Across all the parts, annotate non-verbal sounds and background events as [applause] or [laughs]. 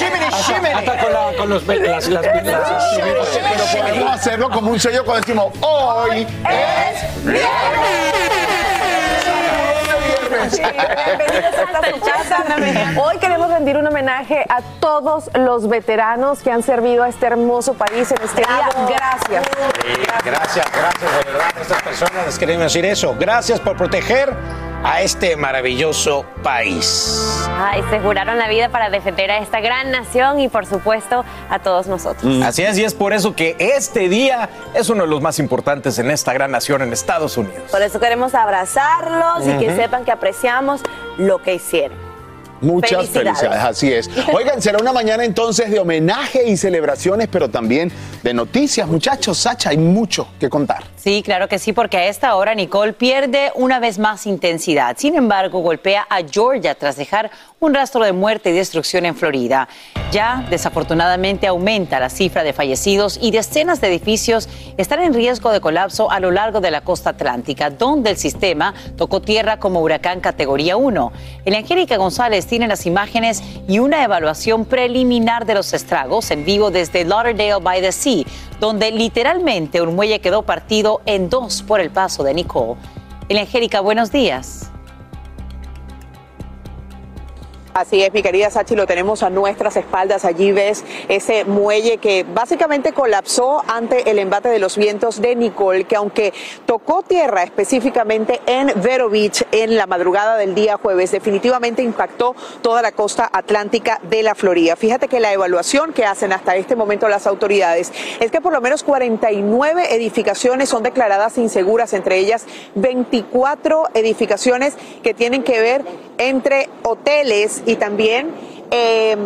Hasta con, la, con los, las, las, las, Pero podemos hacerlo como un sello cuando decimos hoy es viernes. Bienvenidos a su casa. [laughs] Hoy queremos rendir un homenaje a todos los veteranos que han servido a este hermoso país en este día. Gracias. Gracias, gracias, de verdad, a estas personas les queremos decir eso. Gracias por proteger a este maravilloso país. Ay, se juraron la vida para defender a esta gran nación y por supuesto a todos nosotros. Así es, y es por eso que este día es uno de los más importantes en esta gran nación en Estados Unidos. Por eso queremos abrazarlos y que sepan que apreciamos lo que hicieron. Muchas Felicidades. felicidades. así es. [laughs] Oigan, será una mañana entonces de homenaje y celebraciones, pero también de noticias. Muchachos, Sacha, hay mucho que contar. Sí, claro que sí, porque a esta hora Nicole pierde una vez más intensidad. Sin embargo, golpea a Georgia tras dejar un rastro de muerte y destrucción en Florida. Ya, desafortunadamente, aumenta la cifra de fallecidos y decenas de edificios están en riesgo de colapso a lo largo de la costa atlántica, donde el sistema tocó tierra como huracán categoría 1. El Angélica González tiene las imágenes y una evaluación preliminar de los estragos en vivo desde Lauderdale by the Sea, donde literalmente un muelle quedó partido en dos por el paso de Nicole. Angélica, buenos días. Así es, mi querida Sachi, lo tenemos a nuestras espaldas. Allí ves ese muelle que básicamente colapsó ante el embate de los vientos de Nicole, que aunque tocó tierra específicamente en Vero Beach en la madrugada del día jueves, definitivamente impactó toda la costa atlántica de la Florida. Fíjate que la evaluación que hacen hasta este momento las autoridades es que por lo menos 49 edificaciones son declaradas inseguras, entre ellas 24 edificaciones que tienen que ver entre hoteles y también em,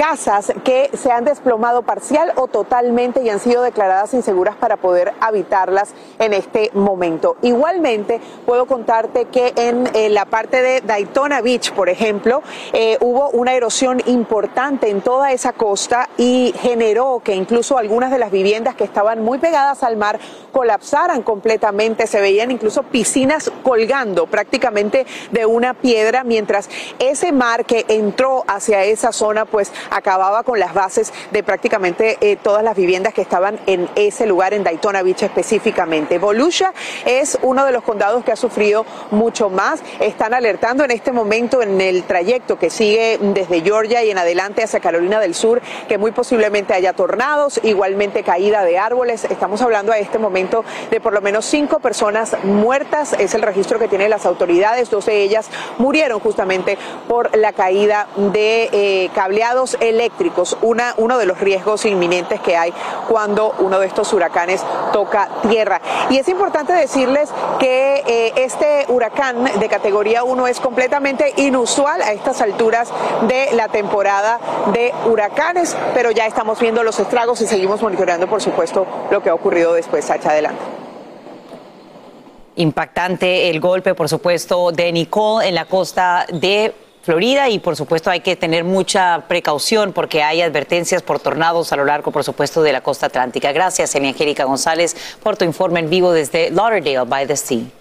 casas que se han desplomado parcial o totalmente y han sido declaradas inseguras para poder habitarlas en este momento. Igualmente, puedo contarte que en, eh, la parte de Daytona Beach, por ejemplo, eh, hubo una erosión importante en toda esa costa y generó que incluso algunas de las viviendas que estaban muy pegadas al mar colapsaran completamente. Se veían incluso piscinas colgando prácticamente de una piedra, mientras ese mar que entró hacia esa zona, pues acababa con las bases de prácticamente eh, todas las viviendas que estaban en ese lugar, en Daytona Beach específicamente. Volusia es uno de los condados que ha sufrido mucho más. Están alertando en este momento en el trayecto que sigue desde Georgia y en adelante hacia Carolina del Sur que muy posiblemente haya tornados, igualmente caída de árboles. Estamos hablando a este momento de por lo menos cinco personas muertas. Es el registro que tienen las autoridades. Dos de ellas murieron justamente por la caída de eh, cableados eléctricos. Una, uno de los riesgos inminentes que hay cuando uno de estos huracanes toca tierra. Y es importante decirles que eh, este huracán de categoría 1 es completamente inusual a estas alturas de la temporada de huracanes, pero ya estamos viendo los estragos y seguimos monitoreando, por supuesto, lo que ha ocurrido después. Sacha, adelante. Impactante el golpe, por supuesto, de Nicole en la costa de Florida y por supuesto hay que tener mucha precaución porque hay advertencias por tornados a lo largo, por supuesto, de la costa atlántica. Gracias, Elia Angélica González, por tu informe en vivo desde Lauderdale by the Sea.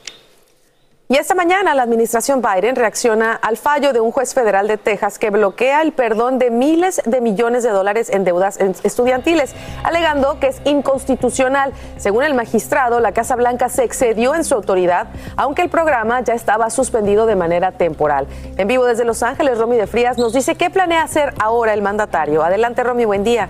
Y esta mañana la administración Biden reacciona al fallo de un juez federal de Texas que bloquea el perdón de miles de millones de dólares en deudas estudiantiles, alegando que es inconstitucional. Según el magistrado, la Casa Blanca se excedió en su autoridad, aunque el programa ya estaba suspendido de manera temporal. En vivo desde Los Ángeles, Romy de Frías nos dice qué planea hacer ahora el mandatario. Adelante, Romy, buen día.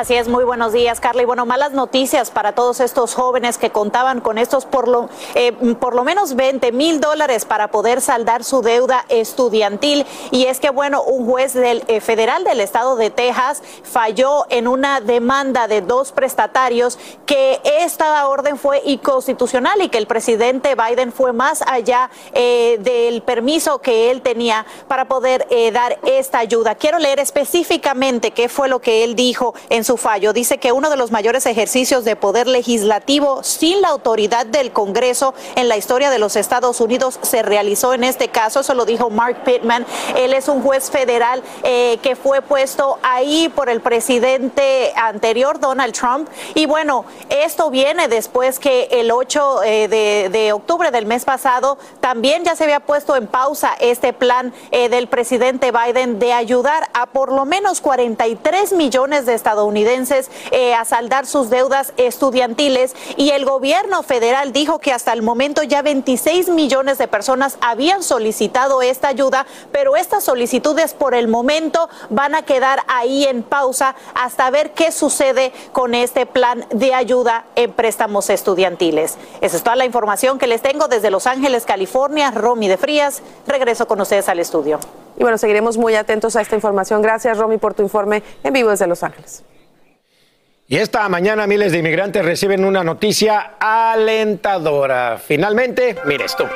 Así es, muy buenos días, Carla. Y bueno, malas noticias para todos estos jóvenes que contaban con estos por lo, eh, por lo menos 20 mil dólares para poder saldar su deuda estudiantil. Y es que, bueno, un juez del, eh, federal del estado de Texas falló en una demanda de dos prestatarios que esta orden fue inconstitucional y que el presidente Biden fue más allá eh, del permiso que él tenía para poder dar esta ayuda. Quiero leer específicamente qué fue lo que él dijo en su fallo. Dice que uno de los mayores ejercicios de poder legislativo sin la autoridad del Congreso en la historia de los Estados Unidos se realizó en este caso. Eso lo dijo Mark Pittman. Él es un juez federal eh, que fue puesto ahí por el presidente anterior, Donald Trump. Y bueno, esto viene después que el 8 eh, de, octubre del mes pasado también ya se había puesto en pausa este plan eh, del presidente Biden de ayudar a por lo menos 43 millones de estadounidenses estadounidenses eh, a saldar sus deudas estudiantiles y el gobierno federal dijo que hasta el momento ya 26 millones de personas habían solicitado esta ayuda, pero estas solicitudes por el momento van a quedar ahí en pausa hasta ver qué sucede con este plan de ayuda en préstamos estudiantiles. Esa es toda la información que les tengo desde Los Ángeles, California. Romy de Frías, regreso con ustedes al estudio. Y bueno, seguiremos muy atentos a esta información. Gracias, Romy, por tu informe en vivo desde Los Ángeles. Y esta mañana miles de inmigrantes reciben una noticia alentadora. Finalmente, mire esto.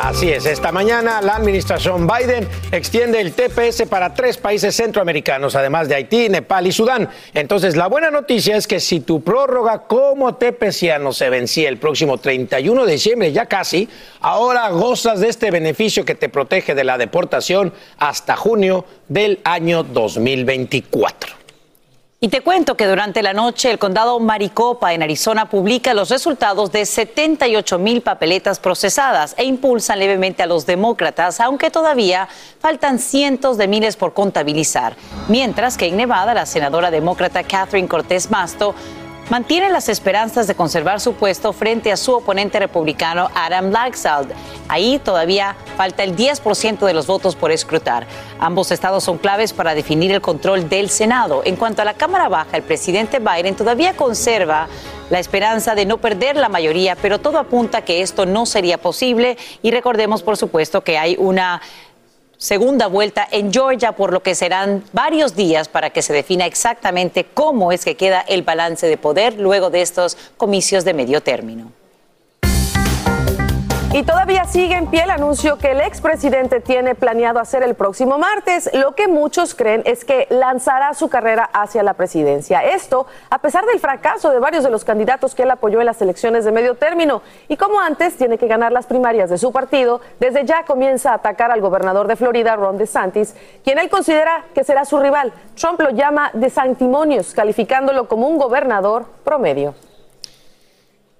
Así es, esta mañana la administración Biden extiende el TPS para tres países centroamericanos, además de Haití, Nepal y Sudán. Entonces, la buena noticia es que si tu prórroga como TPSiano se vencía el próximo 31 de diciembre, ya casi, ahora gozas de este beneficio que te protege de la deportación hasta junio del año 2024. Y te cuento que durante la noche el condado Maricopa en Arizona publica los resultados de 78 mil papeletas procesadas e impulsan levemente a los demócratas, aunque todavía faltan cientos de miles por contabilizar. Mientras que en Nevada la senadora demócrata Catherine Cortés Masto mantiene las esperanzas de conservar su puesto frente a su oponente republicano Adam Laxalt. Ahí todavía falta el 10% de los votos por escrutar. Ambos estados son claves para definir el control del Senado. En cuanto a la Cámara Baja, el presidente Biden todavía conserva la esperanza de no perder la mayoría, pero todo apunta que esto no sería posible y recordemos, por supuesto, que hay una segunda vuelta en Georgia, por lo que serán varios días para que se defina exactamente cómo es que queda el balance de poder luego de estos comicios de medio término. Y todavía sigue en pie el anuncio que el expresidente tiene planeado hacer el próximo martes. Lo que muchos creen es que lanzará su carrera hacia la presidencia. Esto a pesar del fracaso de varios de los candidatos que él apoyó en las elecciones de medio término. Y como antes tiene que ganar las primarias de su partido, desde ya comienza a atacar al gobernador de Florida, Ron DeSantis, quien él considera que será su rival. Trump lo llama de santimonios, calificándolo como un gobernador promedio.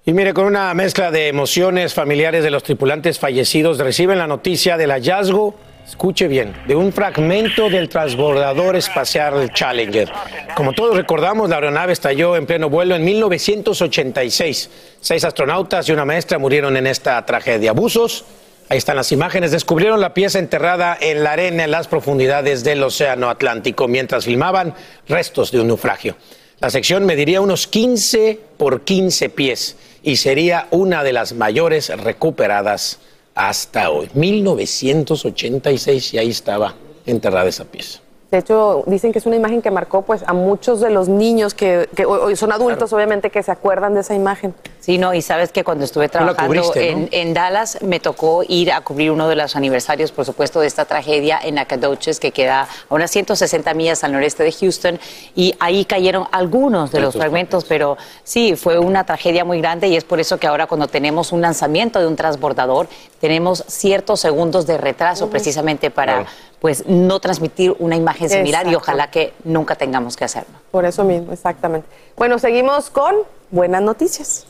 Y mire, con una mezcla de emociones, familiares de los tripulantes fallecidos reciben la noticia del hallazgo escuche bien, de un fragmento del transbordador espacial Challenger. Como todos recordamos, la aeronave estalló en pleno vuelo en 1986. Seis astronautas y una maestra murieron en esta tragedia. Abusos. Ahí están las imágenes. Descubrieron la pieza enterrada en la arena en las profundidades del Océano Atlántico mientras filmaban restos de un naufragio. La sección mediría unos 15 por 15 pies y sería una de las mayores recuperadas hasta hoy. 1986 y ahí estaba enterrada esa pieza. De hecho, dicen que es una imagen que marcó pues a muchos de los niños que, que hoy son adultos, obviamente, que se acuerdan de esa imagen. Sí, no, y sabes que cuando estuve trabajando cubriste, ¿no? en, en Dallas me tocó ir a cubrir uno de los aniversarios, por supuesto, de esta tragedia en Nacogdoches, que queda a unas 160 millas al noreste de Houston, y ahí cayeron algunos de los fragmentos, pero sí, fue una tragedia muy grande y es por eso que ahora cuando tenemos un lanzamiento de un transbordador, tenemos ciertos segundos de retraso precisamente para pues no transmitir una imagen similar y ojalá que nunca tengamos que hacerlo. Por eso mismo, exactamente. Bueno, seguimos con buenas noticias.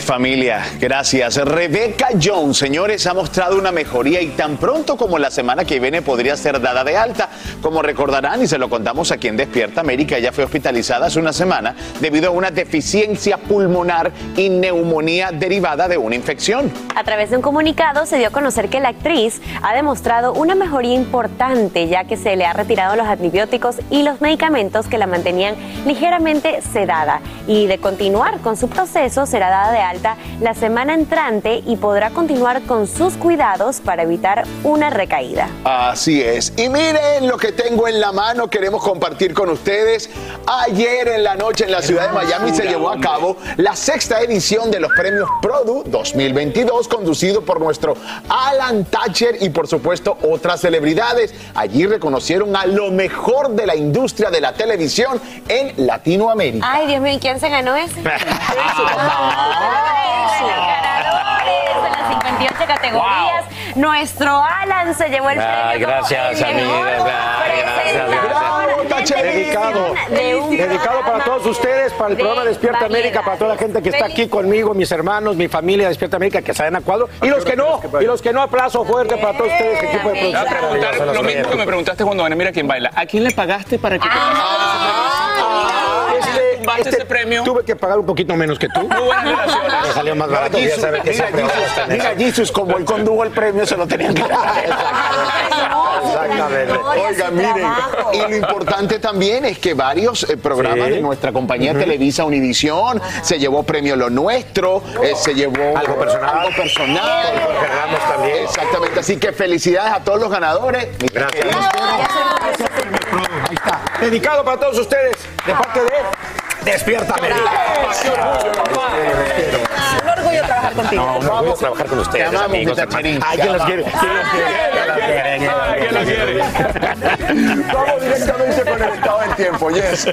Familia, gracias. Rebeca Jones, señores, ha mostrado una mejoría y tan pronto como la semana que viene podría ser dada de alta. Como recordarán y se lo contamos aquí en Despierta América, ella fue hospitalizada hace una semana debido a una deficiencia pulmonar y neumonía derivada de una infección. A través de un comunicado se dio a conocer que la actriz ha demostrado una mejoría importante ya que se le ha retirado los antibióticos y los medicamentos que la mantenían ligeramente sedada y de continuar con su proceso será dada de alta la semana entrante y podrá continuar con sus cuidados para evitar una recaída. Así es. Y miren lo que tengo en la mano, queremos compartir con ustedes. Ayer en la noche en la ciudad de Miami se llevó a cabo la sexta edición de los premios Produ 2022, conducido por nuestro Alan Thatcher y por supuesto otras celebridades. Allí reconocieron a lo mejor de la industria de la televisión en Latinoamérica. Ay, Dios mío, ¿y quién se ganó ese? [laughs] de las 58 categorías. Nuestro Alan se llevó el Ay, premio. como gracias, el mejor amiga. Ay, gracias, gracias. Dedicado, de un dedicado para todos ustedes, para el de programa Despierta América, para toda la gente que está aquí conmigo, mis hermanos, mi familia Despierta América, que salen a cuadro, y los que no, y los que no, aplauso fuerte para todos ustedes, equipo de Te voy a producción. lo mismo que me preguntaste cuando gané Mira quién baila. ¿A quién le pagaste para que te Este, este premio? Tuve que pagar un poquito menos que tú. Muy buenas [laughs] relaciones. Me salió más barato, ya sabes que Mira, Jesus, mira. Jesus, como él condujo el premio, se lo tenían que dar. [laughs] Exactamente. Oiga, miren, y lo importante también es que varios eh, programas Sí. de nuestra compañía. Televisa Univisión se llevó premio Lo Nuestro, eh, se llevó Algo personal. algo personal. Jorge Ramos también. Exactamente, así que felicidades a todos los ganadores. Gracias. Ahí está. Dedicado para todos ustedes, de parte de Despierta América. Un orgullo trabajar contigo. No, un orgullo trabajar con ustedes, amigos, hermanos. Ay, ¿quién los quiere? ¿Quién los quiere? ¿Quién los quiere? Vamos directamente con el estado del tiempo, yes.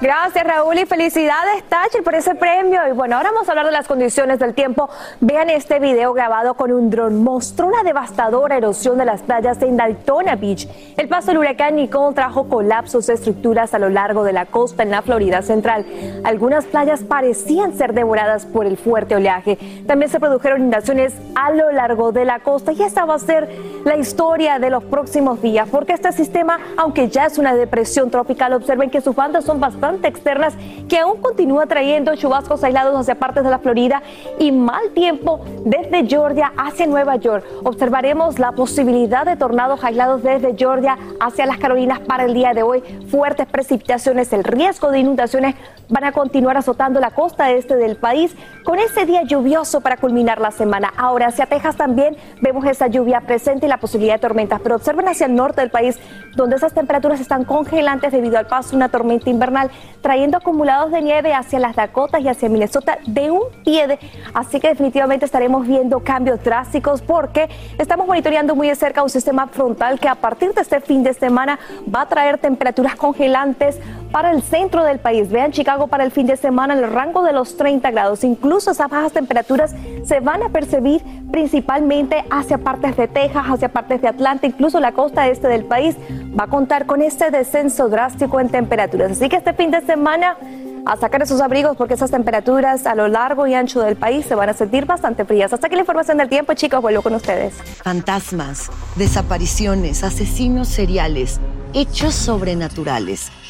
Gracias Raúl y felicidades Thatcher por ese premio. Y bueno, ahora vamos a hablar de las condiciones del tiempo. Vean este video grabado con un dron. Mostró una devastadora erosión de las playas en Daytona Beach. El paso del huracán Nicole trajo colapsos de estructuras a lo largo de la costa en la Florida Central. Algunas playas parecían ser devoradas por el fuerte oleaje. También se produjeron inundaciones a lo largo de la costa y esta va a ser la historia de los próximos días porque este sistema, aunque ya es una depresión tropical, observen que sus bandas son bastante externas que aún continúa trayendo chubascos aislados hacia partes de la Florida y mal tiempo desde Georgia hacia Nueva York. Observaremos la posibilidad de tornados aislados desde Georgia hacia las Carolinas para el día de hoy. Fuertes precipitaciones, el riesgo de inundaciones van a continuar azotando la costa este del país con ese día lluvioso para culminar la semana. Ahora hacia Texas también vemos esa lluvia presente y la posibilidad de tormentas, pero observen hacia el norte del país donde esas temperaturas están congelantes debido al paso de una tormenta invernal, trayendo acumulados de nieve hacia las Dakotas y hacia Minnesota de un pie. de- Así que definitivamente estaremos viendo cambios drásticos porque estamos monitoreando muy de cerca un sistema frontal que a partir de este fin de semana va a traer temperaturas congelantes para el centro del país. Vean Chicago para el fin de semana en el rango de los 30 grados. Incluso esas bajas temperaturas se van a percibir principalmente hacia partes de Texas, hacia partes de Atlanta, incluso la costa este del país va a contar con este descenso drástico en temperaturas. Así que este fin de semana a sacar esos abrigos porque esas temperaturas a lo largo y ancho del país se van a sentir bastante frías. Hasta aquí la información del tiempo, chicos, vuelvo con ustedes. Fantasmas, desapariciones, asesinos seriales, hechos sobrenaturales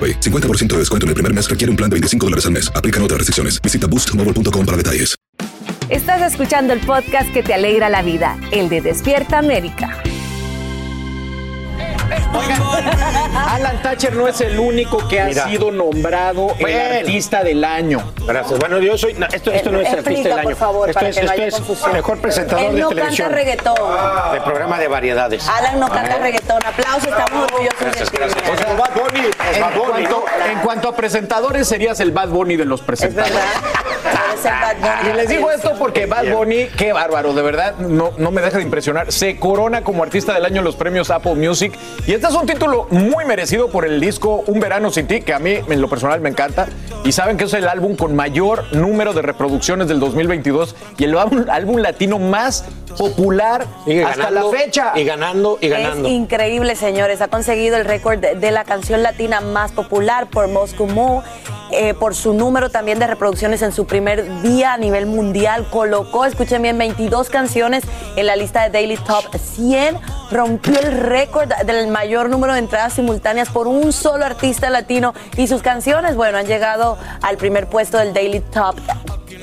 AroPay. 50% de descuento en el primer mes requiere un plan de 25 dólares al mes. Aplican otras restricciones. Visita boostmobile.com para detalles. Estás escuchando el podcast que te alegra la vida, el de Despierta América. [laughs] Alan Thatcher no es el único que ha Mira. sido nombrado Bueno. artista del año. Gracias. Bueno, yo soy. no, esto, esto no es Explica, artista del por año. favor, esto para es, que no esto haya es confusión. mejor presentador Él de no televisión. canta reggaetón. De programa de variedades. Alan no canta reggaetón. Aplausos, estamos orgullosos de ti. O sea, Bad Bunny, en, Bad Bunny, cuanto, en cuanto a presentadores, serías el Bad Bunny de los presentadores. [laughs] Y les digo esto porque Bad Bunny, qué bárbaro, de verdad, no, no me deja de impresionar. Se corona como artista del año en los premios Apple Music. Y este es un título muy merecido por el disco Un Verano Sin Ti, que a mí en lo personal me encanta. Y saben que es el álbum con mayor número de reproducciones del 2022 y el álbum, álbum latino más popular hasta ganando, la fecha. Y ganando y ganando. Es increíble, señores. Ha conseguido el récord de, de la canción latina más popular por Moscow Move, eh, por su número también de reproducciones en su primer día a nivel mundial. Colocó, escuchen bien, 22 canciones en la lista de Daily Top 100. Rompió el récord del mayor número de entradas simultáneas por un solo artista latino. Y sus canciones, bueno, han llegado al primer puesto del Daily Top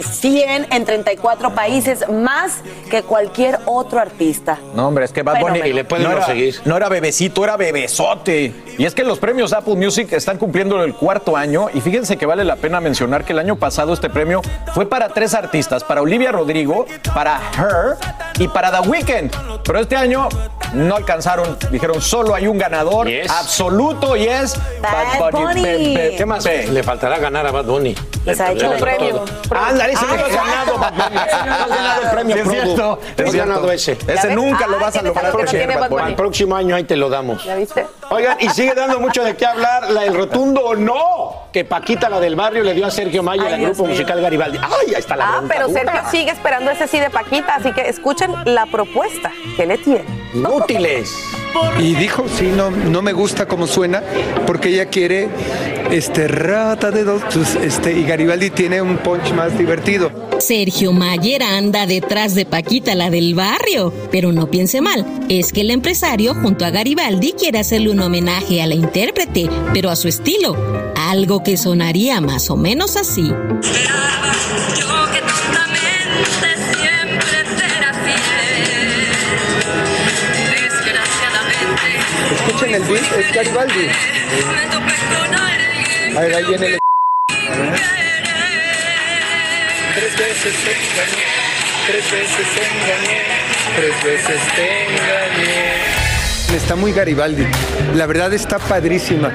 100 en 34 países, más que cualquier otro artista. No, hombre, es que Bad Bunny. Y le pueden no, no era, seguir. no era bebecito, era bebesote. Y es que los premios Apple Music están cumpliendo el cuarto año y fíjense que vale la pena mencionar que el año pasado este premio fue para tres artistas, para Olivia Rodrigo, para Her y para The Weeknd. Pero este año no alcanzaron, dijeron solo hay un ganador Yes. absoluto y es Bad Bunny. Be- be- ¿Qué más? be- Le faltará ganar a Bad Bunny. Les ha hecho un premio. todo. Ándale, ese no Ah, has ganado, has ganado el premio Sí, es cierto, No es ganado ese. Ese nunca lo Ay, vas a lograr. que. Al próximo año ahí te lo damos. ¿Ya viste? Oigan, y sigue dando mucho de qué hablar la, el rotundo no que Paquita, la del barrio, le dio a Sergio Maya Ay, al grupo mío. musical Garibaldi. ¡Ay, ahí está la Ah, pero! Sergio sigue esperando ese sí de Paquita, así que escuchen la propuesta que le tiene. Inútiles. Y dijo, sí, no, no me gusta cómo suena, porque ella quiere este rata de dos, pues, este, y Garibaldi tiene un punch más divertido. Sergio Mayer anda detrás de Paquita, la del barrio. Pero no piense mal, es que el empresario junto a Garibaldi quiere hacerle un homenaje a la intérprete, pero a su estilo. Algo que sonaría más o menos así. Escuchen el beat, es Garibaldi. A ver, ahí viene el... Tres veces te engañé, tres veces te engañé, tres veces te engañé. Está muy Garibaldi. La verdad está padrísima.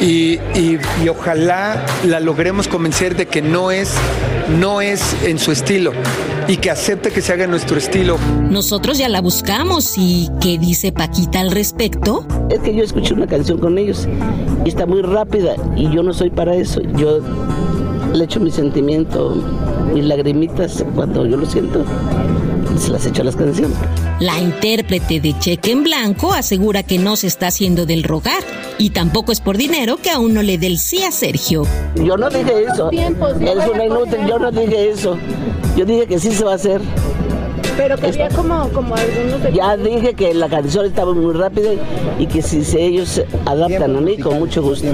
Y, y- y ojalá la logremos convencer de que no es, no es en su estilo y que acepte que se haga en nuestro estilo. Nosotros ya la buscamos y ¿qué dice Paquita al respecto? Es que yo escuché una canción con ellos y está muy rápida y yo no soy para eso. Yo le echo mi sentimiento, mis lagrimitas cuando yo lo siento, se las echo a las canciones. La intérprete de Cheque en Blanco asegura que no se está haciendo del rogar y tampoco es por dinero que aún no le dé el sí a Sergio. Yo no dije eso. Eres una inútil, yo no dije eso. Yo dije que sí se va a hacer. Pero quería como, como algunos de Ya dije que la canción estaba muy rápida y que si se- ellos se adaptan a mí, con mucho gusto.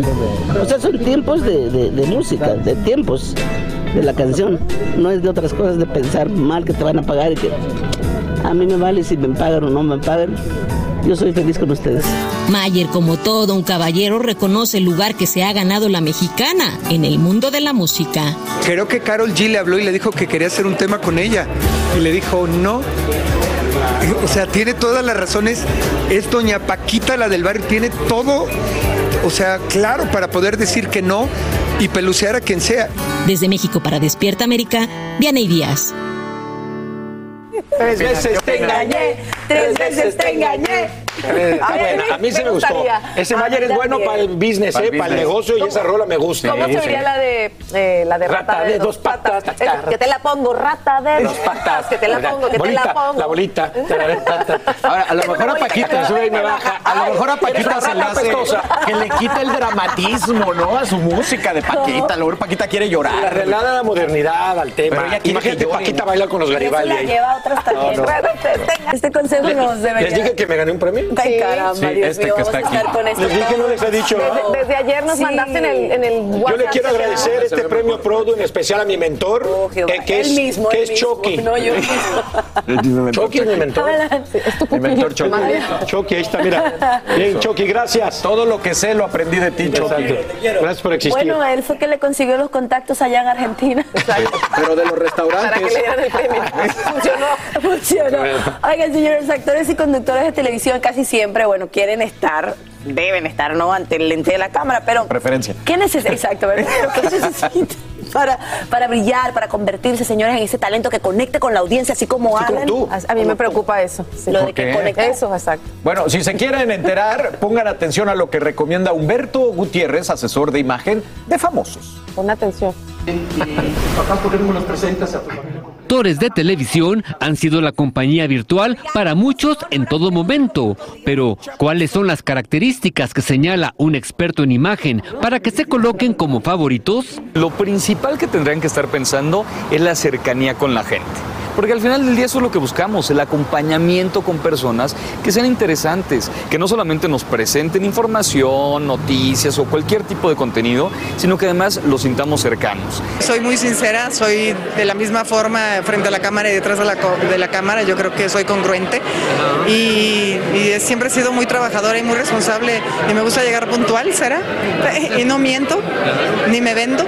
O sea, son tiempos de, de- de música, de tiempos de la canción. No es de otras cosas de pensar mal que te van a pagar y que a mí me vale si me pagan o no me pagan. Yo soy feliz con ustedes. Mayer, como todo un caballero, reconoce el lugar que se ha ganado la mexicana en el mundo de la música. Creo que Carol G le habló y le dijo que quería hacer un tema con ella. Y le dijo, no. O sea, tiene todas las razones. Es doña Paquita, la del barrio, tiene todo, o sea, claro, para poder decir que no y pelucear a quien sea. Desde México para Despierta América, Diana y Díaz. Tres veces te engañé, tres veces te engañé. Eh, A ver, a mí sí me gustó. Ese A Mayer es bueno para el business, Para eh, el para el business. negocio y esa rola me gusta. ¿Cómo se diría la de eh, la de rata, de, dos patas? Es que te la pongo, rata de dos patas. Que te la pongo, que te la pongo. La bolita. Ahora, a lo mejor a Paquita, sube y me baja. a lo mejor a Paquita se le hace que le quita el dramatismo, ¿no? A su música de Paquita. A lo mejor Paquita quiere llorar. La relada la modernidad al tema. Imagínate. Paquita bailar con los Garibaldi. lleva a otros también. Te- Este consejo nos debería... ¿Les dije que me gané un premio? Ay, caramba, Sí, Dios este mío, que vamos está a aquí. estar con esto Les dije, todo. no les he dicho. Desde, desde ayer nos Sí. mandaste en el, en el WhatsApp. Yo le quiero agradecer este premio Produ en especial a mi mentor, que, que es, Él mismo, que él es mismo. Chucky. No, yo Chucky es mi mentor. Mi mentor Chucky. Chucky, ahí está, mira. Bien, Chucky, gracias. Todo lo que sé lo aprendí de ti, Chucky. Gracias por existir. Bueno, él fue que le consiguió los contactos allá en Argentina. Pero de los restaurantes. Para que le dieran el premio. [laughs] Funcionó. Funcionó. Oigan, señores actores y conductores de televisión casi siempre, bueno, quieren estar, deben estar, ¿no? Ante el lente de la cámara, pero Preferencia. ¿qué necesita? Exacto, [laughs] ¿qué necesita? Para, para brillar, para convertirse, señores, en ese talento que conecte con la audiencia, así como Alan. A, a mí me preocupa eso. sí. Lo de que qué? conecte. Eso, exacto. Bueno, si se quieren enterar, pongan atención a lo que recomienda Humberto Gutiérrez, asesor de imagen de famosos. Pon atención. Acá ponemos las presentas a tu familia. Actores de televisión han sido la compañía virtual para muchos en todo momento. Pero, ¿cuáles son las características que señala un experto en imagen para que se coloquen como favoritos? Lo principal que tendrían que estar pensando es la cercanía con la gente. Porque al final del día eso es lo que buscamos, el acompañamiento con personas que sean interesantes, que no solamente nos presenten información, noticias o cualquier tipo de contenido, sino que además los sintamos cercanos. Soy muy sincera, soy de la misma forma frente a la cámara y detrás de la, de la cámara, yo creo que soy congruente y, y siempre he sido muy trabajadora y muy responsable y me gusta llegar puntual, ¿será? [laughs] Y no miento, ni me vendo.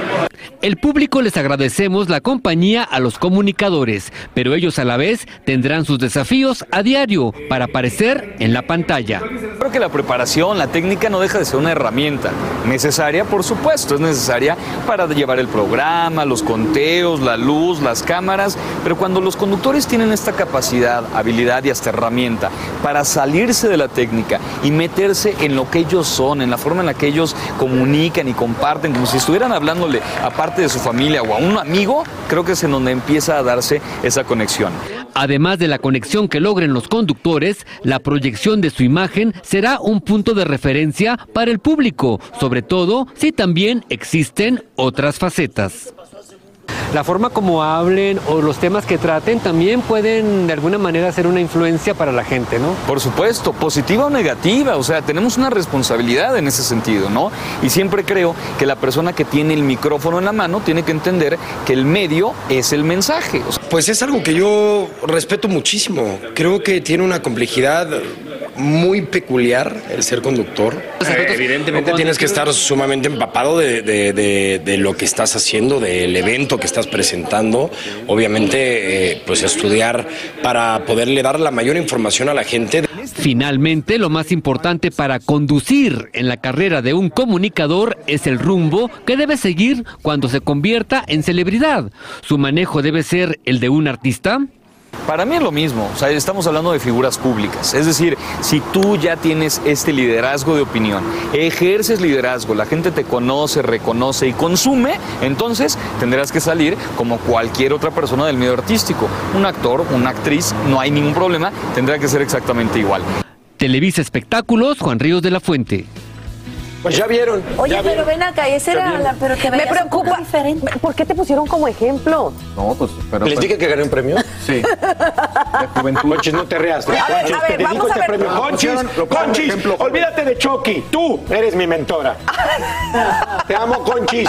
El público les agradecemos la compañía a los comunicadores, pero ellos a la vez tendrán sus desafíos a diario para aparecer en la pantalla. Creo que la preparación, la técnica no deja de ser una herramienta necesaria, por supuesto, es necesaria para llevar el programa, los conteos, la luz, las cámaras, pero cuando los conductores tienen esta capacidad, habilidad y hasta herramienta para salirse de la técnica y meterse en lo que ellos son, en la forma en la que ellos comunican y comparten, como si estuvieran hablándole a parte de su familia o a un amigo, creo que es en donde empieza a darse esa Además de la conexión que logren los conductores, la proyección de su imagen será un punto de referencia para el público, sobre todo si también existen otras facetas. La forma como hablen o los temas que traten también pueden de alguna manera ser una influencia para la gente, ¿no? Por supuesto, positiva o negativa, o sea, tenemos una responsabilidad en ese sentido, ¿no? Y siempre creo que la persona que tiene el micrófono en la mano tiene que entender que el medio es el mensaje. O sea, Pues es algo que yo respeto muchísimo. Creo que tiene una complejidad muy peculiar el ser conductor. Eh, evidentemente tienes que estar sumamente empapado de, de- de- de lo que estás haciendo, del evento que estás presentando. Obviamente, eh, pues estudiar para poderle dar la mayor información a la gente. Finalmente, lo más importante para conducir en la carrera de un comunicador es el rumbo que debe seguir cuando se convierta en celebridad. ¿Su manejo debe ser el de un artista? Para mí es lo mismo, o sea, estamos hablando de figuras públicas. Es decir, si tú ya tienes este liderazgo de opinión, ejerces liderazgo, la gente te conoce, reconoce y consume, entonces tendrás que salir como cualquier otra persona del medio artístico. Un actor, una actriz, no hay ningún problema, tendrá que ser exactamente igual. Televisa Espectáculos, Juan Ríos de la Fuente. Pues ya vieron. Oye, ya pero vieron. ven acá, esa era la. Pero te Me preocupa. diferente. ¿Por qué te pusieron como ejemplo? No, pues, pero. ¿Les dije que gané un premio? [laughs] Sí. De juventud. Conchis, no te reas. A ver, Conchis, a ver, te dedico vamos a este ver. premio. Conchis, pusieron Conchis, ejemplo. olvídate de Chucky. Tú eres mi mentora. [laughs] Te amo, Conchis.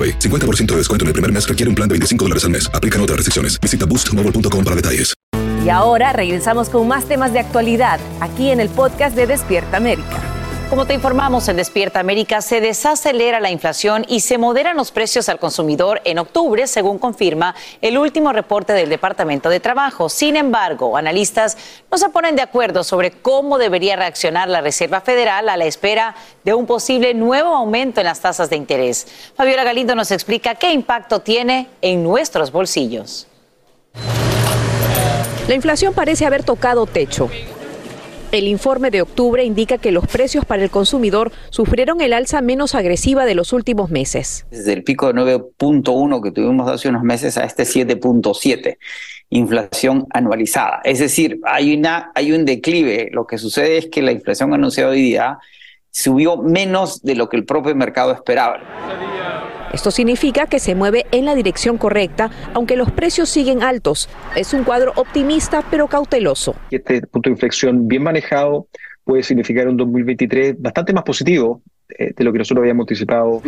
AroPay. 50% de descuento en el primer mes requiere un plan de 25 dólares al mes. Aplican otras restricciones. Visita boostmobile.com para detalles. Y ahora regresamos con más temas de actualidad aquí en el podcast de Despierta América. Como te informamos en Despierta América, se desacelera la inflación y se moderan los precios al consumidor en octubre, según confirma el último reporte del Departamento de Trabajo. Sin embargo, analistas no se ponen de acuerdo sobre cómo debería reaccionar la Reserva Federal a la espera de un posible nuevo aumento en las tasas de interés. Fabiola Galindo nos explica qué impacto tiene en nuestros bolsillos. La inflación parece haber tocado techo. El informe de octubre indica que los precios para el consumidor sufrieron el alza menos agresiva de los últimos meses. Desde el pico de 9.1 que tuvimos hace unos meses a este 7.7, inflación anualizada. Es decir, hay, una, hay un declive. Lo que sucede es que la inflación anunciada hoy día subió menos de lo que el propio mercado esperaba. Esto significa que se mueve en la dirección correcta, aunque los precios siguen altos. Es un cuadro optimista pero cauteloso. Este punto de inflexión bien manejado puede significar un 2023 bastante más positivo de lo que nosotros habíamos anticipado.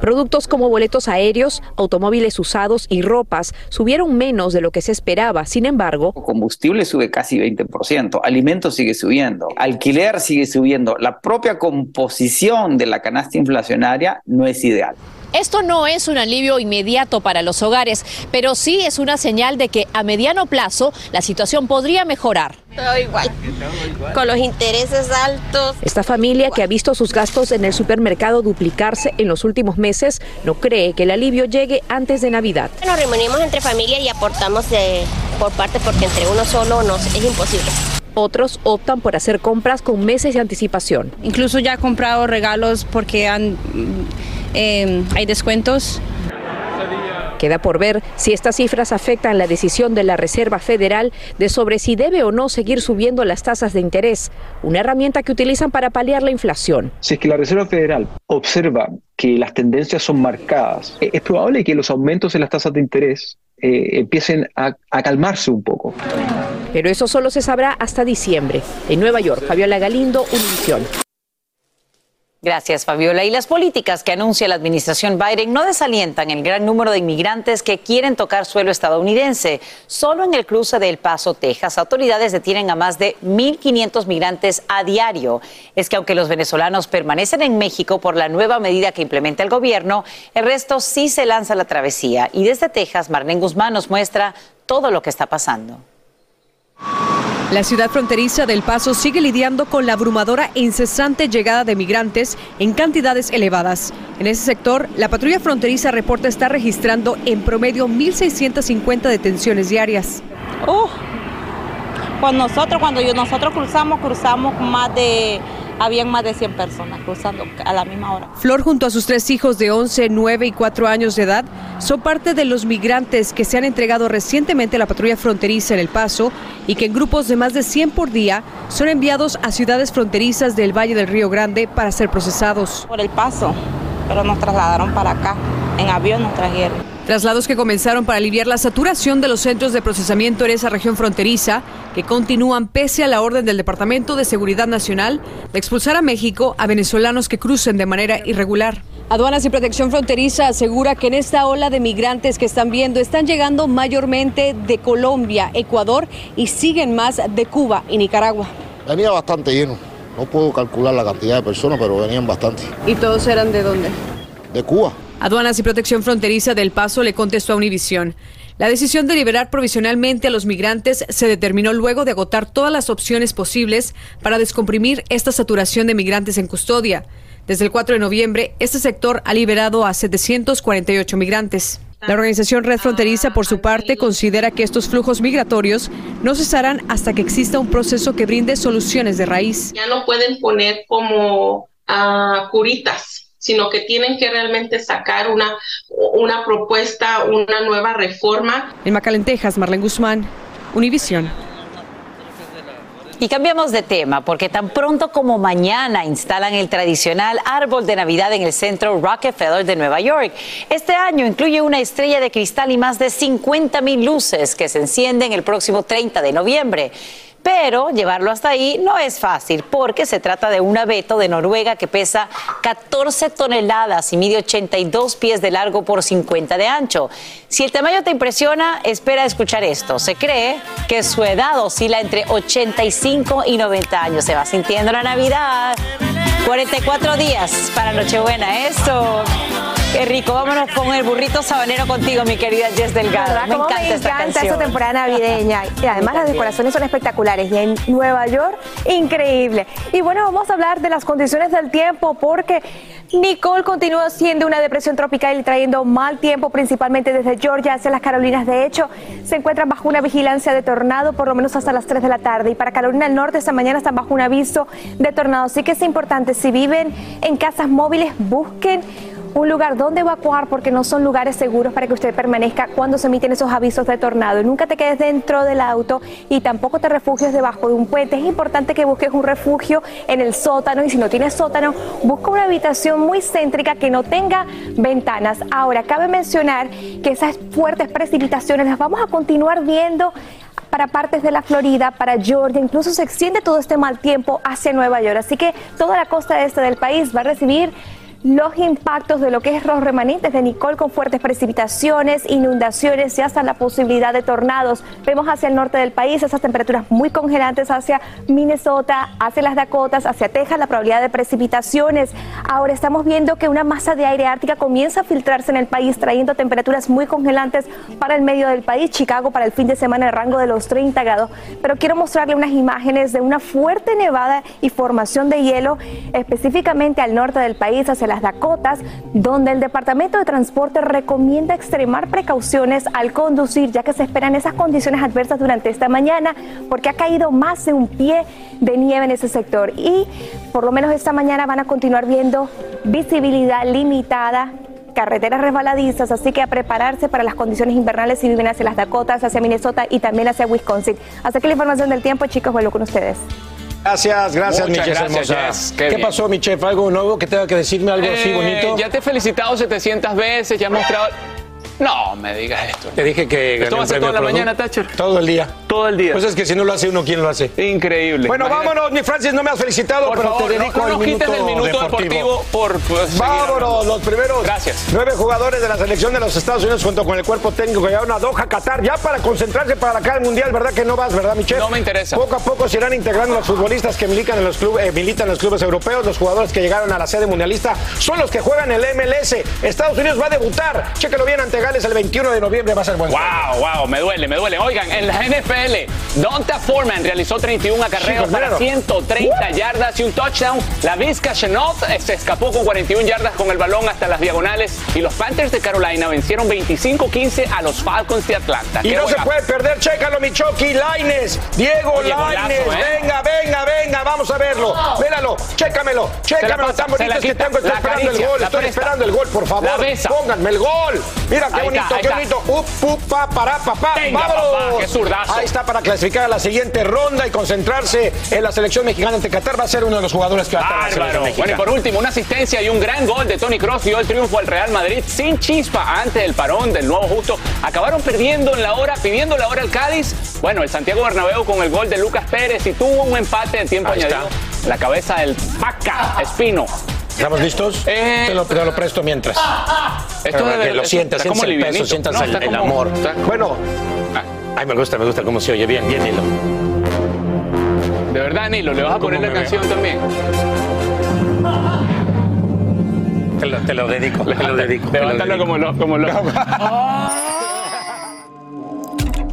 Productos como boletos aéreos, automóviles usados y ropas subieron menos de lo que se esperaba. Sin embargo, Combustible sube casi 20%, alimentos sigue subiendo, alquiler sigue subiendo. La propia composición de la canasta inflacionaria no es ideal. Esto no es un alivio inmediato para los hogares, pero sí es una señal de que a mediano plazo la situación podría mejorar. Todo igual. Con los intereses altos. esta familia que ha visto sus gastos en el supermercado duplicarse en los últimos meses no cree que el alivio llegue antes de Navidad. Nos reunimos entre familia y aportamos de, por parte porque entre uno solo nos, es imposible. Otros optan por hacer compras con meses de anticipación. Incluso ya he comprado regalos porque han, eh, hay descuentos. Queda por ver si estas cifras afectan la decisión de la Reserva Federal de sobre si debe o no seguir subiendo las tasas de interés, una herramienta que utilizan para paliar la inflación. Si es que la Reserva Federal observa que las tendencias son marcadas, eh, es probable que los aumentos en las tasas de interés eh, empiecen a, a calmarse un poco. Pero eso solo se sabrá hasta diciembre. En Nueva York, Fabiola Galindo, Univisión. Gracias, Fabiola. Y las políticas que anuncia la administración Biden no desalientan el gran número de inmigrantes que quieren tocar suelo estadounidense. Solo en el cruce de El Paso, Texas, autoridades detienen a más de 1.500 migrantes a diario. Es que aunque los venezolanos permanecen en México por la nueva medida que implementa el gobierno, el resto sí se lanza a la travesía. Y desde Texas, Marlene Guzmán nos muestra todo lo que está pasando. La ciudad fronteriza del Paso sigue lidiando con la abrumadora e incesante llegada de migrantes en cantidades elevadas. En ese sector, la patrulla fronteriza reporta estar registrando en promedio 1.650 detenciones diarias. Uh, nosotros, cuando nosotros cruzamos, cruzamos más de habían más de 100 personas cruzando a la misma hora. Flor junto a sus tres hijos de 11, 9 y 4 años de edad son parte de los migrantes que se han entregado recientemente a la patrulla fronteriza en El Paso y que en grupos de más de 100 por día son enviados a ciudades fronterizas del Valle del Río Grande para ser procesados. Por El Paso, pero nos trasladaron para acá, en avión nos trajeron. Traslados que comenzaron para aliviar la saturación de los centros de procesamiento en esa región fronteriza, que continúan pese a la orden del Departamento de Seguridad Nacional de expulsar a México a venezolanos que crucen de manera irregular. Aduanas y Protección Fronteriza asegura que en esta ola de migrantes que están viendo están llegando mayormente de Colombia, Ecuador y siguen más de Cuba y Nicaragua. Venía bastante lleno. No puedo calcular la cantidad de personas, pero venían bastante. ¿Y todos eran de dónde? De Cuba. Aduanas y Protección Fronteriza del Paso le contestó a Univisión. La decisión de liberar provisionalmente a los migrantes se determinó luego de agotar todas las opciones posibles para descomprimir esta saturación de migrantes en custodia. Desde el 4 de noviembre, este sector ha liberado a 748 migrantes. La organización Red Fronteriza, por su parte, considera que estos flujos migratorios no cesarán hasta que exista un proceso que brinde soluciones de raíz. Ya no pueden poner como ah, curitas sino que tienen que realmente sacar una, una propuesta, una nueva reforma. En McAllen, Texas, Marlene Guzmán, Univisión. Y cambiamos de tema porque tan pronto como mañana instalan el tradicional árbol de Navidad en el centro Rockefeller de Nueva York. Este año incluye una estrella de cristal y más de 50 mil luces que se encienden el próximo 30 de noviembre. Pero llevarlo hasta ahí no es fácil porque se trata de un abeto de Noruega que pesa 14 toneladas y mide 82 pies de largo por 50 de ancho. Si el tamaño te impresiona, espera escuchar esto. Se cree que su edad oscila entre 85 y 90 años. Se va sintiendo la Navidad. 44 días para Nochebuena. Esto. Qué rico, vámonos con el burrito sabanero contigo, mi querida Jess Delgado. Me encanta, me encanta esta temporada navideña. Y además las decoraciones son espectaculares. Y en Nueva York, increíble. Y bueno, vamos a hablar de las condiciones del tiempo porque Nicole continúa siendo una depresión tropical y trayendo mal tiempo, principalmente desde Georgia hacia las Carolinas. De hecho, se encuentran bajo una vigilancia de tornado por lo menos hasta las 3 de la tarde. Y para Carolina del Norte, esta mañana están bajo un aviso de tornado. Así que es importante, si viven en casas móviles, busquen un lugar donde evacuar porque no son lugares seguros para que usted permanezca cuando se emiten esos avisos de tornado. Nunca te quedes dentro del auto y tampoco te refugies debajo de un puente. Es importante que busques un refugio en el sótano y si no tienes sótano, busca una habitación muy céntrica que no tenga ventanas. Ahora, cabe mencionar que esas fuertes precipitaciones las vamos a continuar viendo para partes de la Florida, para Georgia, incluso se extiende todo este mal tiempo hacia Nueva York. Así que toda la costa este del país va a recibir los impactos de lo que es los remanentes de Nicole con fuertes precipitaciones, inundaciones y hasta la posibilidad de tornados. Vemos hacia el norte del país esas temperaturas muy congelantes hacia Minnesota, hacia las Dakotas, hacia Texas, la probabilidad de precipitaciones. Ahora estamos viendo que una masa de aire ártica comienza a filtrarse en el país, trayendo temperaturas muy congelantes para el medio del país. Chicago para el fin de semana el rango de los 30 grados. Pero quiero mostrarle unas imágenes de una fuerte nevada y formación de hielo, específicamente al norte del país, hacia las Dakotas, donde el Departamento de Transporte recomienda extremar precauciones al conducir, ya que se esperan esas condiciones adversas durante esta mañana, porque ha caído más de un pie de nieve en ese sector. Y por lo menos esta mañana van a continuar viendo visibilidad limitada carreteras resbaladizas, así que a prepararse para las condiciones invernales si viven hacia las Dakotas, hacia Minnesota y también hacia Wisconsin. Hasta aquí la información del tiempo, chicos, vuelvo con ustedes. Gracias, gracias, Muchas mi chef gracias, hermosa. Qué ¿Qué, bien. pasó, mi chef? ¿Algo nuevo que tenga que decirme? ¿Algo así Eh, bonito? Ya te he felicitado 700 veces, ya has mostrado... No, me digas esto. Te dije que ¿Esto va a ser toda la Produ- mañana, Thatcher? Todo el día. Todo el día. Pues es que si no lo hace uno, ¿quién lo hace? Increíble. Bueno, Imagínate. vámonos, mi Francis, no me has felicitado, Por pero favor, te no- dedico no, al nos minuto, quites el minuto deportivo, por, por seguir Vámonos, los primeros Gracias. nueve jugadores de la selección de los Estados Unidos junto con el cuerpo técnico que llegaron a Doha, Qatar, ya para concentrarse para acá el Mundial, ¿verdad que no vas, verdad, Michelle? No me interesa. Poco a poco se irán integrando los futbolistas que militan en los, clubes, eh, militan en los clubes europeos, los jugadores que llegaron a la sede mundialista son los que juegan el MLS. Estados Unidos va a debutar, chéquelo bien ante Gales el 21 de noviembre, va a ser buen Wow, wow, me duele, me duele. Oigan, en la NFL, Donta Foreman realizó 31 acarreos para míralo. 130 yardas y un touchdown. La Vizca Chenault eh, se escapó con 41 yardas con el balón hasta las diagonales y los Panthers de Carolina vencieron 25-15 a los Falcons de Atlanta. Y Qué no se puede perder, chécalo, Michoki, Laines, Diego Oye, golazo, Laines, ¿eh? venga, venga, venga, vamos a verlo. Míralo, chécamelo, chécamelo, pasa, tan bonito que tengo, estoy esperando el gol, estoy presta. esperando el gol, por favor. Pónganme el gol. Mira qué Ahí bonito, está, qué bonito. Up, up, pa, para, papá. Venga, Vámonos. papá, qué zurdazo. Ahí está para clasificar a la siguiente ronda y concentrarse en la selección mexicana ante Qatar. Va a ser uno de los jugadores que va a estar la Bueno, y por último, una asistencia y un gran gol de Tony Cross dio el triunfo al Real Madrid sin chispa antes del parón del nuevo justo. Acabaron perdiendo en la hora, pidiendo la hora al Cádiz. Bueno, el Santiago Bernabéu con el gol de Lucas Pérez y tuvo un empate en tiempo Ahí está. añadido. La cabeza del Paca Espino. ¿Estamos listos? Eh, te, lo, te lo presto mientras. Esto Para debe- que lo sientas, como sientas el peso, sientas No, el, está el como- amor. está- Bueno, ay, me gusta, me gusta cómo se oye. Bien, bien, Nilo. De verdad, Nilo, ¿le vas a poner la veo? canción también? Te lo, te lo dedico, te lo dedico. Levántalo como lo... Como lo... [laughs]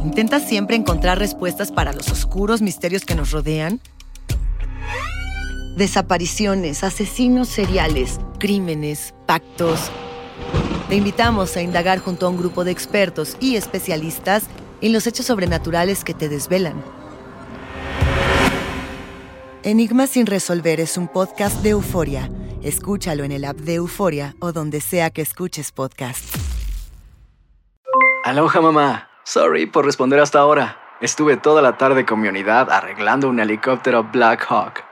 ¿Intentas siempre encontrar respuestas para los oscuros misterios que nos rodean? Desapariciones, asesinos seriales, crímenes, pactos. Te invitamos a indagar junto a un grupo de expertos y especialistas en los hechos sobrenaturales que te desvelan. Enigma sin resolver es un podcast de euforia. Escúchalo en el app de Euforia o donde sea que escuches podcast. Aloha mamá. Sorry por responder hasta ahora. Estuve toda la tarde con mi unidad arreglando un helicóptero Black Hawk.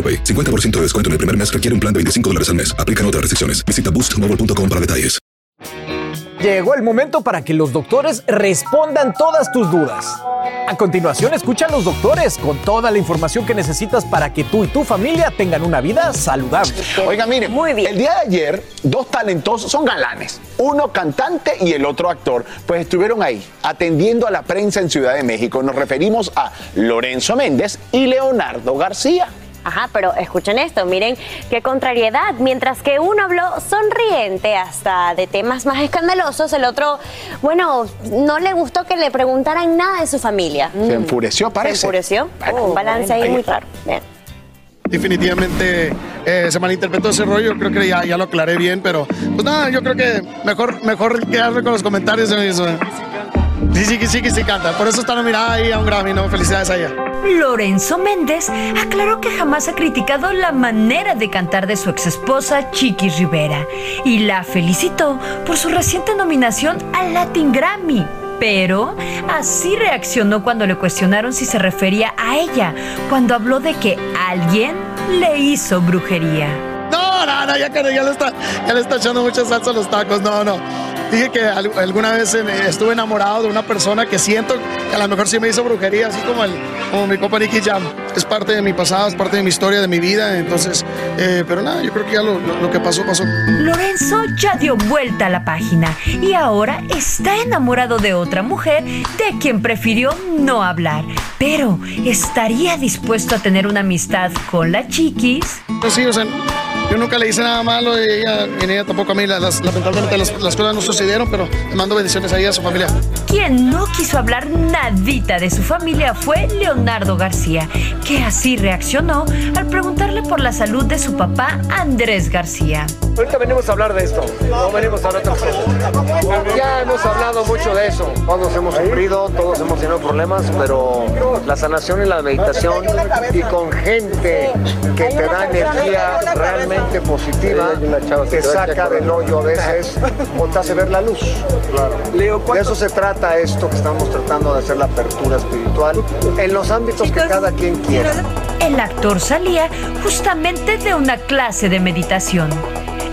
AroPay. 50% de descuento en el primer mes requiere un plan de 25 dólares al mes. Aplican otras restricciones. Visita boostmobile.com para detalles. Llegó el momento para que los doctores respondan todas tus dudas. A continuación, escucha a los doctores con toda la información que necesitas para que tú y tu familia tengan una vida saludable. Oiga, miren, el día de ayer, dos talentosos, son galanes, uno cantante y el otro actor, pues estuvieron ahí atendiendo a la prensa en Ciudad de México. Nos referimos a Lorenzo Méndez y Leonardo García. Ajá, pero escuchen esto, miren qué contrariedad. Mientras que uno habló sonriente hasta de temas más escandalosos, el otro, bueno, no le gustó que le preguntaran nada de su familia. Se enfureció, parece. Se enfureció. Un balance ahí Ahí muy raro. Definitivamente eh, se malinterpretó ese rollo, creo que ya, ya lo aclaré bien, pero pues nada, yo creo que mejor, mejor quedarme con los comentarios de eso. Sí, sí, sí, sí canta. Por eso está nominada ahí a un Grammy, ¿no? Felicidades a ella. Lorenzo Méndez aclaró que jamás ha criticado la manera de cantar de su exesposa Chiqui Rivera y la felicitó por su reciente nominación al Latin Grammy. Pero así reaccionó cuando le cuestionaron si se refería a ella, cuando habló de que alguien le hizo brujería. No, no, no, ya, ya, le está, ya le está echando mucha salsa a los tacos. No, no. Dije que alguna vez eh, estuve enamorado de una persona que siento que a lo mejor sí me hizo brujería, así como, el, como mi compa Nicky Jam. Es parte de mi pasado, es parte de mi historia, de mi vida. Entonces, eh, pero nada, yo creo que ya lo, lo, que pasó, pasó. Lorenzo ya dio vuelta a la página y ahora está enamorado de otra mujer de quien prefirió no hablar. Pero, ¿estaría dispuesto a tener una amistad con la chiquis? Pues sí, o sea, yo nunca le hice nada malo y ella, y ella tampoco a mí. lamentablemente las, cosas no sucedieron, pero le mando bendiciones a ella y a su familia. Quien no quiso hablar nadita de su familia fue Leonardo García, que así reaccionó al preguntarle por la salud de su papá Andrés García. Ahorita venimos a hablar de esto, no venimos a hablar de otra cosa. Ya hemos hablado mucho de eso. Todos hemos sufrido, todos hemos tenido problemas, pero la sanación y la meditación y con gente que te da energía realmente positiva te saca del hoyo a veces o te hace ver la luz. de eso se trata esto que estamos tratando de hacer la apertura espiritual en los ámbitos que cada quien quiera. El actor salía justamente de una clase de meditación.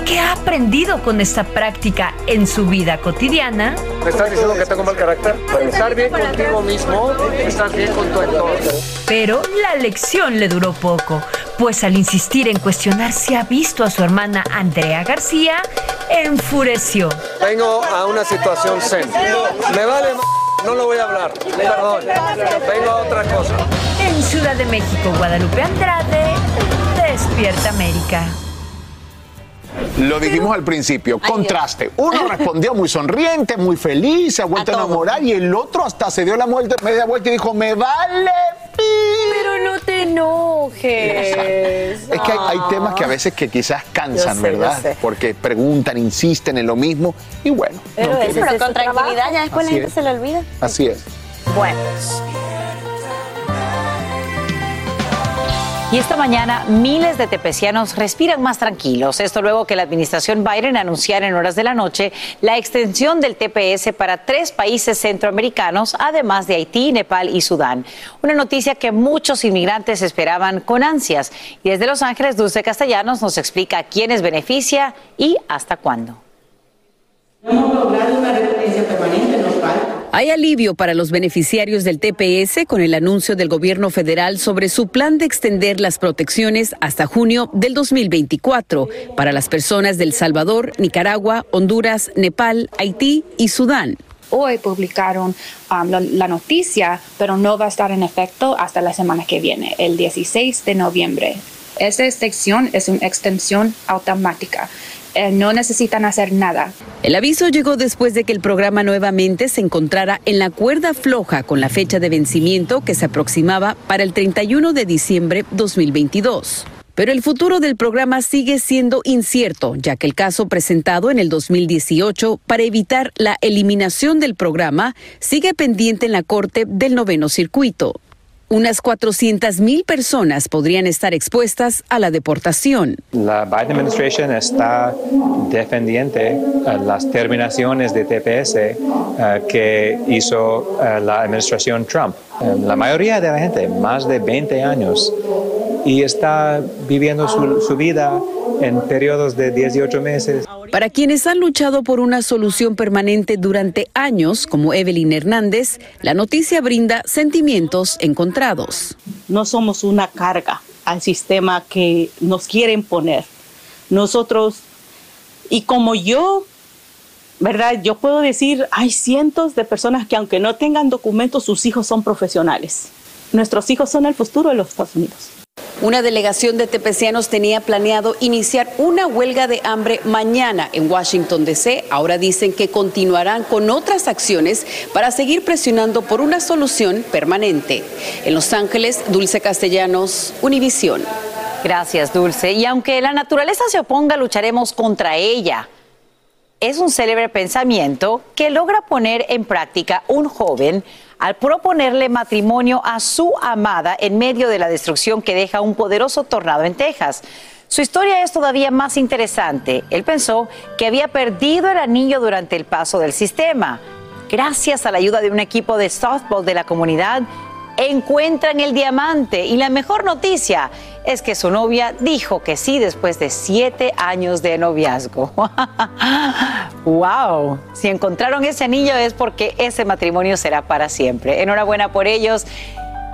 ¿Qué ha aprendido con esta práctica en su vida cotidiana? ¿Me estás diciendo que tengo mal carácter? Estar bien contigo mismo, estar bien con tu entorno. Pero la lección le duró poco, pues al insistir en cuestionar si ha visto a su hermana Andrea García, enfureció. Vengo a una situación zen. Me vale no lo voy a hablar, perdón. Vengo a otra cosa. En Ciudad de México, Guadalupe Andrade, Despierta América. Lo dijimos al principio, contraste. Uno respondió muy sonriente, muy feliz, se ha vuelto a, enamorar y el otro hasta se dio la media vuelta y dijo, me vale. Pero no te enojes. Es que hay, temas que a veces que quizás cansan, ¿verdad? Porque preguntan, insisten en lo mismo y bueno. Pero, con tranquilidad ya después la gente se le olvida. Así es. Bueno. Y esta mañana miles de tepecianos respiran más tranquilos. Esto luego que la administración Biden anunciara en horas de la noche la extensión del TPS para tres países centroamericanos, además de Haití, Nepal y Sudán. Una noticia que muchos inmigrantes esperaban con ansias. Y desde Los Ángeles, Dulce Castellanos nos explica quiénes beneficia y hasta cuándo. Hemos logrado una permanente hay alivio para los beneficiarios del TPS con el anuncio del gobierno federal sobre su plan de extender las protecciones hasta junio del 2024 para las personas del Salvador, Nicaragua, Honduras, Nepal, Haití y Sudán. Hoy publicaron um, la, noticia, pero no va a estar en efecto hasta la semana que viene, el 16 de noviembre. Esta extensión es una extensión automática. Eh, no necesitan hacer nada. El aviso llegó después de que el programa nuevamente se encontrara en la cuerda floja con la fecha de vencimiento que se aproximaba para el 31 de diciembre 2022. Pero el futuro del programa sigue siendo incierto, ya que el caso presentado en el 2018 para evitar la eliminación del programa sigue pendiente en la Corte del Noveno Circuito. Unas 400 mil personas podrían estar expuestas a la deportación. La Biden administration está defendiendo eh, las terminaciones de TPS eh, que hizo eh, la administración Trump. la mayoría de la gente, más de 20 años, y está viviendo su, su vida en periodos de 18 meses. Para quienes han luchado por una solución permanente durante años, como Evelyn Hernández, la noticia brinda sentimientos encontrados. No somos una carga al sistema que nos quieren poner. Nosotros, y como yo, ¿verdad? Yo puedo decir, hay cientos de personas que aunque no tengan documentos, sus hijos son profesionales. Nuestros hijos son el futuro de los Estados Unidos. Una delegación de tepecianos tenía planeado iniciar una huelga de hambre mañana en Washington, D.C. Ahora dicen que continuarán con otras acciones para seguir presionando por una solución permanente. En Los Ángeles, Dulce Castellanos, Univisión. Gracias, Dulce. Y aunque la naturaleza se oponga, lucharemos contra ella. Es un célebre pensamiento que logra poner en práctica un joven al proponerle matrimonio a su amada en medio de la destrucción que deja un poderoso tornado en Texas. Su historia es todavía más interesante. Él pensó que había perdido el anillo durante el paso del sistema. Gracias a la ayuda de un equipo de softball de la comunidad, encuentran el diamante. Y la mejor noticia es que su novia dijo que sí después de siete años de noviazgo. [laughs] ¡Wow! Si encontraron ese anillo es porque ese matrimonio será para siempre. Enhorabuena por ellos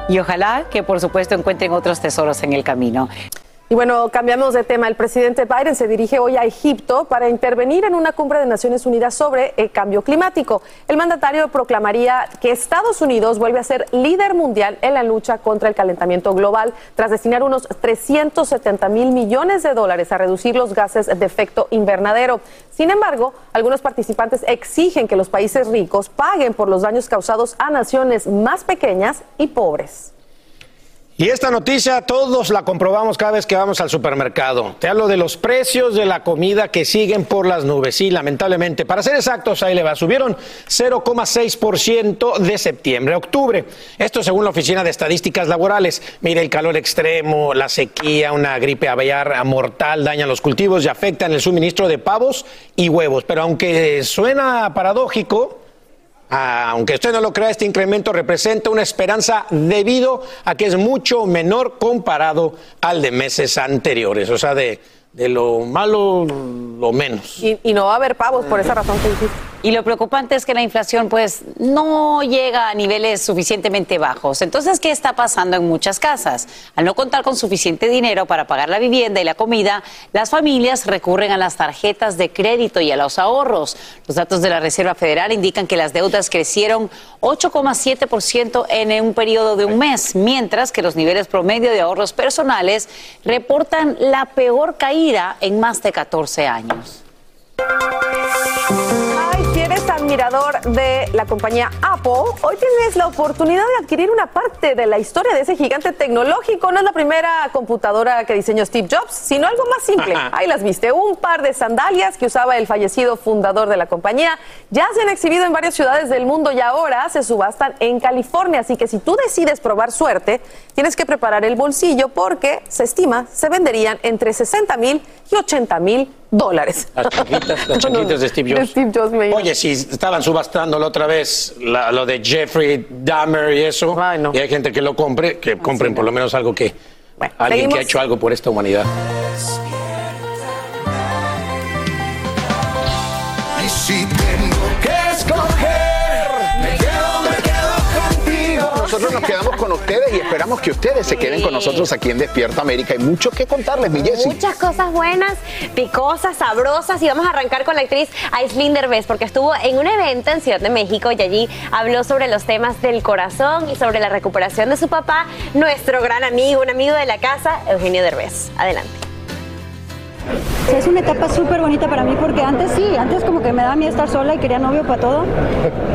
y ojalá que por supuesto encuentren otros tesoros en el camino. Y bueno, cambiamos de tema. El presidente Biden se dirige hoy a Egipto para intervenir en una cumbre de Naciones Unidas sobre el cambio climático. El mandatario proclamaría que Estados Unidos vuelve a ser líder mundial en la lucha contra el calentamiento global tras destinar unos 370 mil millones de dólares a reducir los gases de efecto invernadero. Sin embargo, algunos participantes exigen que los países ricos paguen por los daños causados a naciones más pequeñas y pobres. Y esta noticia todos la comprobamos cada vez que vamos al supermercado. Te hablo de los precios de la comida que siguen por las nubes. Sí, lamentablemente. Para ser exactos, ahí le va. Subieron 0,6% de septiembre a octubre. Esto según la Oficina de Estadísticas Laborales. Mire, el calor extremo, la sequía, una gripe aviar mortal dañan los cultivos y afectan el suministro de pavos y huevos. Pero aunque suena paradójico, aunque usted no lo crea, este incremento representa una esperanza debido a que es mucho menor comparado al de meses anteriores. O sea, de, de lo malo, lo menos. Y, y, no va a haber pavos por esa razón que dijiste. Y lo preocupante es que la inflación pues no llega a niveles suficientemente bajos. Entonces, ¿qué está pasando en muchas casas? Al no contar con suficiente dinero para pagar la vivienda y la comida, las familias recurren a las tarjetas de crédito y a los ahorros. Los datos de la Reserva Federal indican que las deudas crecieron 8,7% en un periodo de un mes, mientras que los niveles promedio de ahorros personales reportan la peor caída en más de 14 años. De la compañía Apple, hoy tienes la oportunidad de adquirir una parte de la historia de ese gigante tecnológico. No es la primera computadora que diseñó Steve Jobs, sino algo más simple. Ahí las viste, un par de sandalias que usaba el fallecido fundador de la compañía. Ya se han exhibido en varias ciudades del mundo y ahora se subastan en California. Así que si tú decides probar suerte, tienes que preparar el bolsillo porque se estima se venderían entre 60 mil y 80 mil dólares. Las chanquitas, las [laughs] chanquitas de Steve Jobs. Steve Jobs me Oye, si estaban subastando la otra vez la- lo de Jeffrey Dahmer y eso, y hay gente que lo compre, que compren por lo menos algo que alguien que ha hecho algo por esta humanidad. Nosotros nos quedamos con ustedes y esperamos que ustedes se queden con nosotros aquí en Despierta América. Hay mucho que contarles, mi Jessy. Muchas cosas buenas, picosas, sabrosas y vamos a arrancar con la actriz Aislinn Derbez porque estuvo en un evento en Ciudad de México y allí habló sobre los temas del corazón y sobre la recuperación de su papá, nuestro gran amigo, un amigo de la casa, Eugenio Derbez. Adelante. Es una etapa súper bonita para mí porque antes sí, antes como que me daba miedo estar sola y quería novio para todo. [laughs]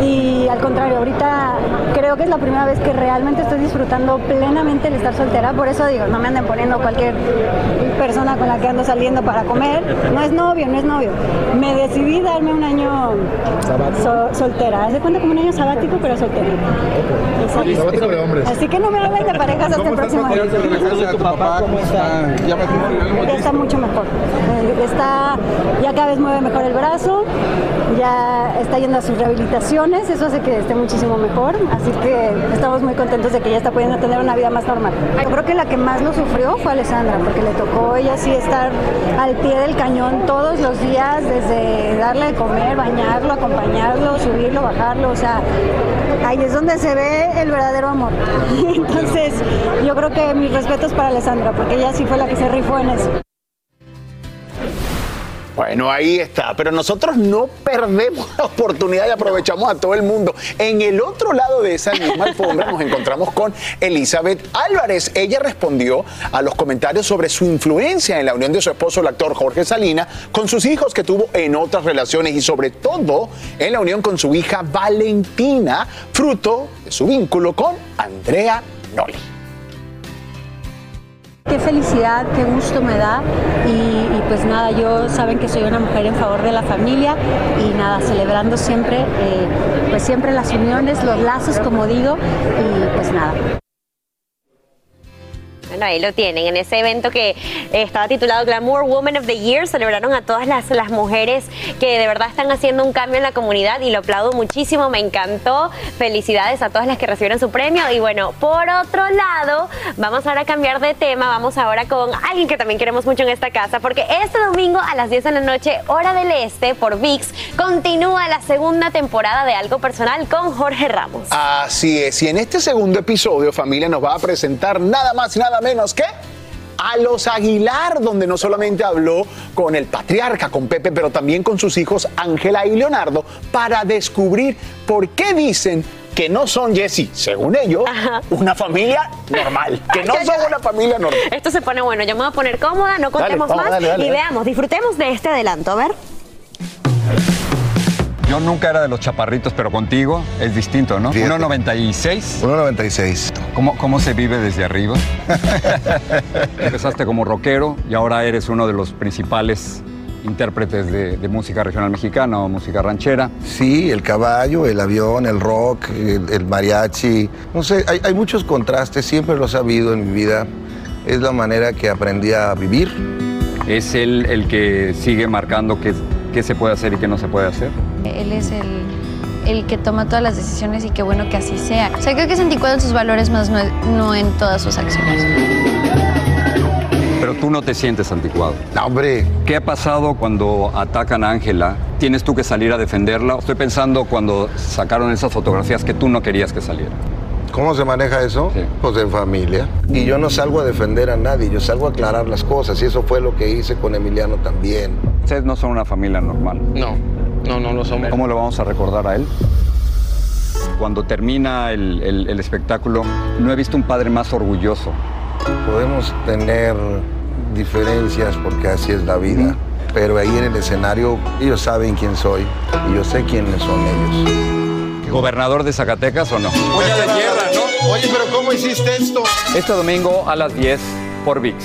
Y al contrario, ahorita creo que es la primera vez que realmente estoy disfrutando plenamente el estar soltera. Por eso digo, no me anden poniendo cualquier persona con la que ando saliendo para comer. No es novio, no es novio. Me decidí darme un año so- soltera. Haz de cuenta como un año sabático, pero soltera. Exacto. Sabático de hombres. Así que no me hablen de parejas hasta el próximo año. Ya está mucho mejor. Eh, Está, ya cada vez mueve mejor el brazo, ya está yendo a sus rehabilitaciones, eso hace que esté muchísimo mejor, así que estamos muy contentos de que ya está pudiendo tener una vida más normal. Yo creo que la que más lo sufrió fue Alessandra, porque le tocó ella sí estar al pie del cañón todos los días, desde darle de comer, bañarlo, acompañarlo, subirlo, bajarlo, o sea, ahí es donde se ve el verdadero amor. [laughs] Entonces, yo creo que mis respetos para Alessandra, porque ella sí fue la que se rifó en eso. Bueno, ahí está. Pero nosotros no perdemos la oportunidad y aprovechamos a todo el mundo. En el otro lado de esa misma alfombra nos encontramos con Elizabeth Álvarez. Ella respondió a los comentarios sobre su influencia en la unión de su esposo, el actor Jorge Salina, con sus hijos que tuvo en otras relaciones y sobre todo en la unión con su hija Valentina, fruto de su vínculo con Andrea Noli. Qué felicidad, qué gusto me da y, pues nada, yo saben que soy una mujer en favor de la familia y nada, celebrando siempre, eh, pues siempre las uniones, los lazos, como digo, y pues nada. Bueno, ahí lo tienen. En ese evento que eh, estaba titulado Glamour Woman of the Year, celebraron a todas las, las mujeres que de verdad están haciendo un cambio en la comunidad y lo aplaudo muchísimo, me encantó. Felicidades a todas las que recibieron su premio. Y bueno, por otro lado, vamos ahora a cambiar de tema. Vamos ahora con alguien que también queremos mucho en esta casa, porque este domingo a las 10 de la noche, hora del este, por VIX, continúa la segunda temporada de Algo Personal con Jorge Ramos. Así es, y en este segundo episodio, familia nos va a presentar nada más y nada menos que a los Aguilar, donde no solamente habló con el patriarca, con Pepe, pero también con sus hijos Ángela y Leonardo, para descubrir por qué dicen que no son, Jesse, según ellos, una familia normal. Que no son una familia normal. Esto se pone bueno, yo me voy a poner cómoda, no contemos vamos, más dale, dale, y veamos, disfrutemos de este adelanto, a ver. Yo nunca era de los chaparritos, pero contigo es distinto, ¿no? 1.96. 1.96. ¿Cómo, ¿Cómo se vive desde arriba? [laughs] Empezaste como rockero y ahora eres uno de los principales intérpretes de, de música regional mexicana o música ranchera. Sí, el caballo, el avión, el rock, el, el mariachi. No sé, hay, hay muchos contrastes, siempre lo he sabido en mi vida. Es la manera que aprendí a vivir. ¿Es él el que sigue marcando qué, qué se puede hacer y qué no se puede hacer? Él es el, el que toma todas las decisiones y qué bueno que así sea. O sea, creo que es anticuado en sus valores, más no, no en todas sus acciones. Pero tú no te sientes anticuado. No, hombre. ¿Qué ha pasado cuando atacan a Ángela? ¿Tienes tú que salir a defenderla? Estoy pensando cuando sacaron esas fotografías que tú no querías que salieran. ¿Cómo se maneja eso? Pues en familia. Y yo no salgo a defender a nadie, yo salgo a aclarar las cosas. Y eso fue lo que hice con Emiliano también. Ustedes no son una familia normal. No, no, no lo somos. ¿Cómo lo vamos a recordar a él? Cuando termina el, el- el espectáculo, no he visto un padre más orgulloso. Podemos tener diferencias porque así es la vida. Pero ahí en el escenario ellos saben quién soy y yo sé quiénes son ellos. ¿Gobernador de Zacatecas o no? Olla de tierra, ¿no? Oye, pero ¿cómo hiciste esto? Este domingo a las 10 por VIX.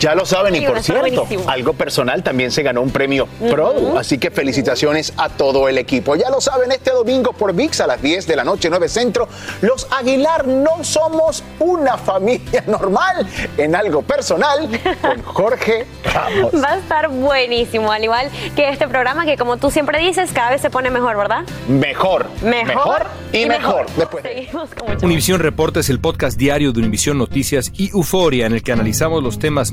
Ya lo saben, y por cierto, buenísimo. algo personal también se ganó un premio Pro, Ujú. así que felicitaciones a todo el equipo. Ya lo saben, este domingo por VIX a las 10 de la noche, 9 Centro, los Aguilar no somos una familia [laughs] normal en algo personal con [laughs] Jorge Ramos. Va a estar buenísimo, al igual que este programa que como tú siempre dices, cada vez se pone mejor, ¿verdad? Mejor, Mejor y, mejor. Después de- Seguimos con mucho Univisión Reporta es el podcast diario de Univisión Noticias y Euforia en el que analizamos los temas